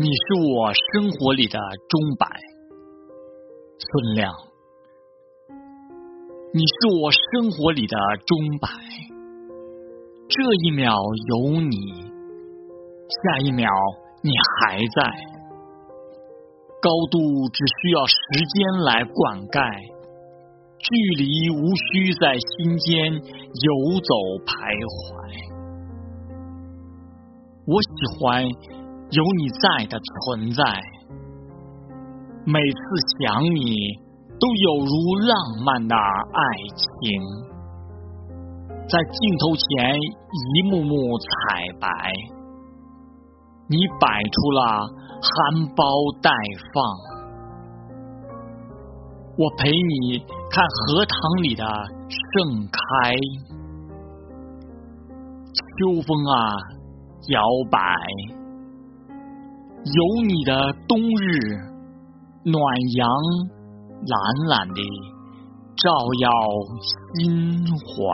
你是我生活里的钟摆，孙亮。你是我生活里的钟摆，这一秒有你，下一秒你还在。高度只需要时间来灌溉，距离无需在心间游走徘徊。我喜欢。有你在的存在，每次想你，都有如浪漫的爱情，在镜头前一幕幕彩白，你摆出了含苞待放，我陪你看荷塘里的盛开，秋风啊，摇摆。有你的冬日，暖阳懒懒的照耀心怀。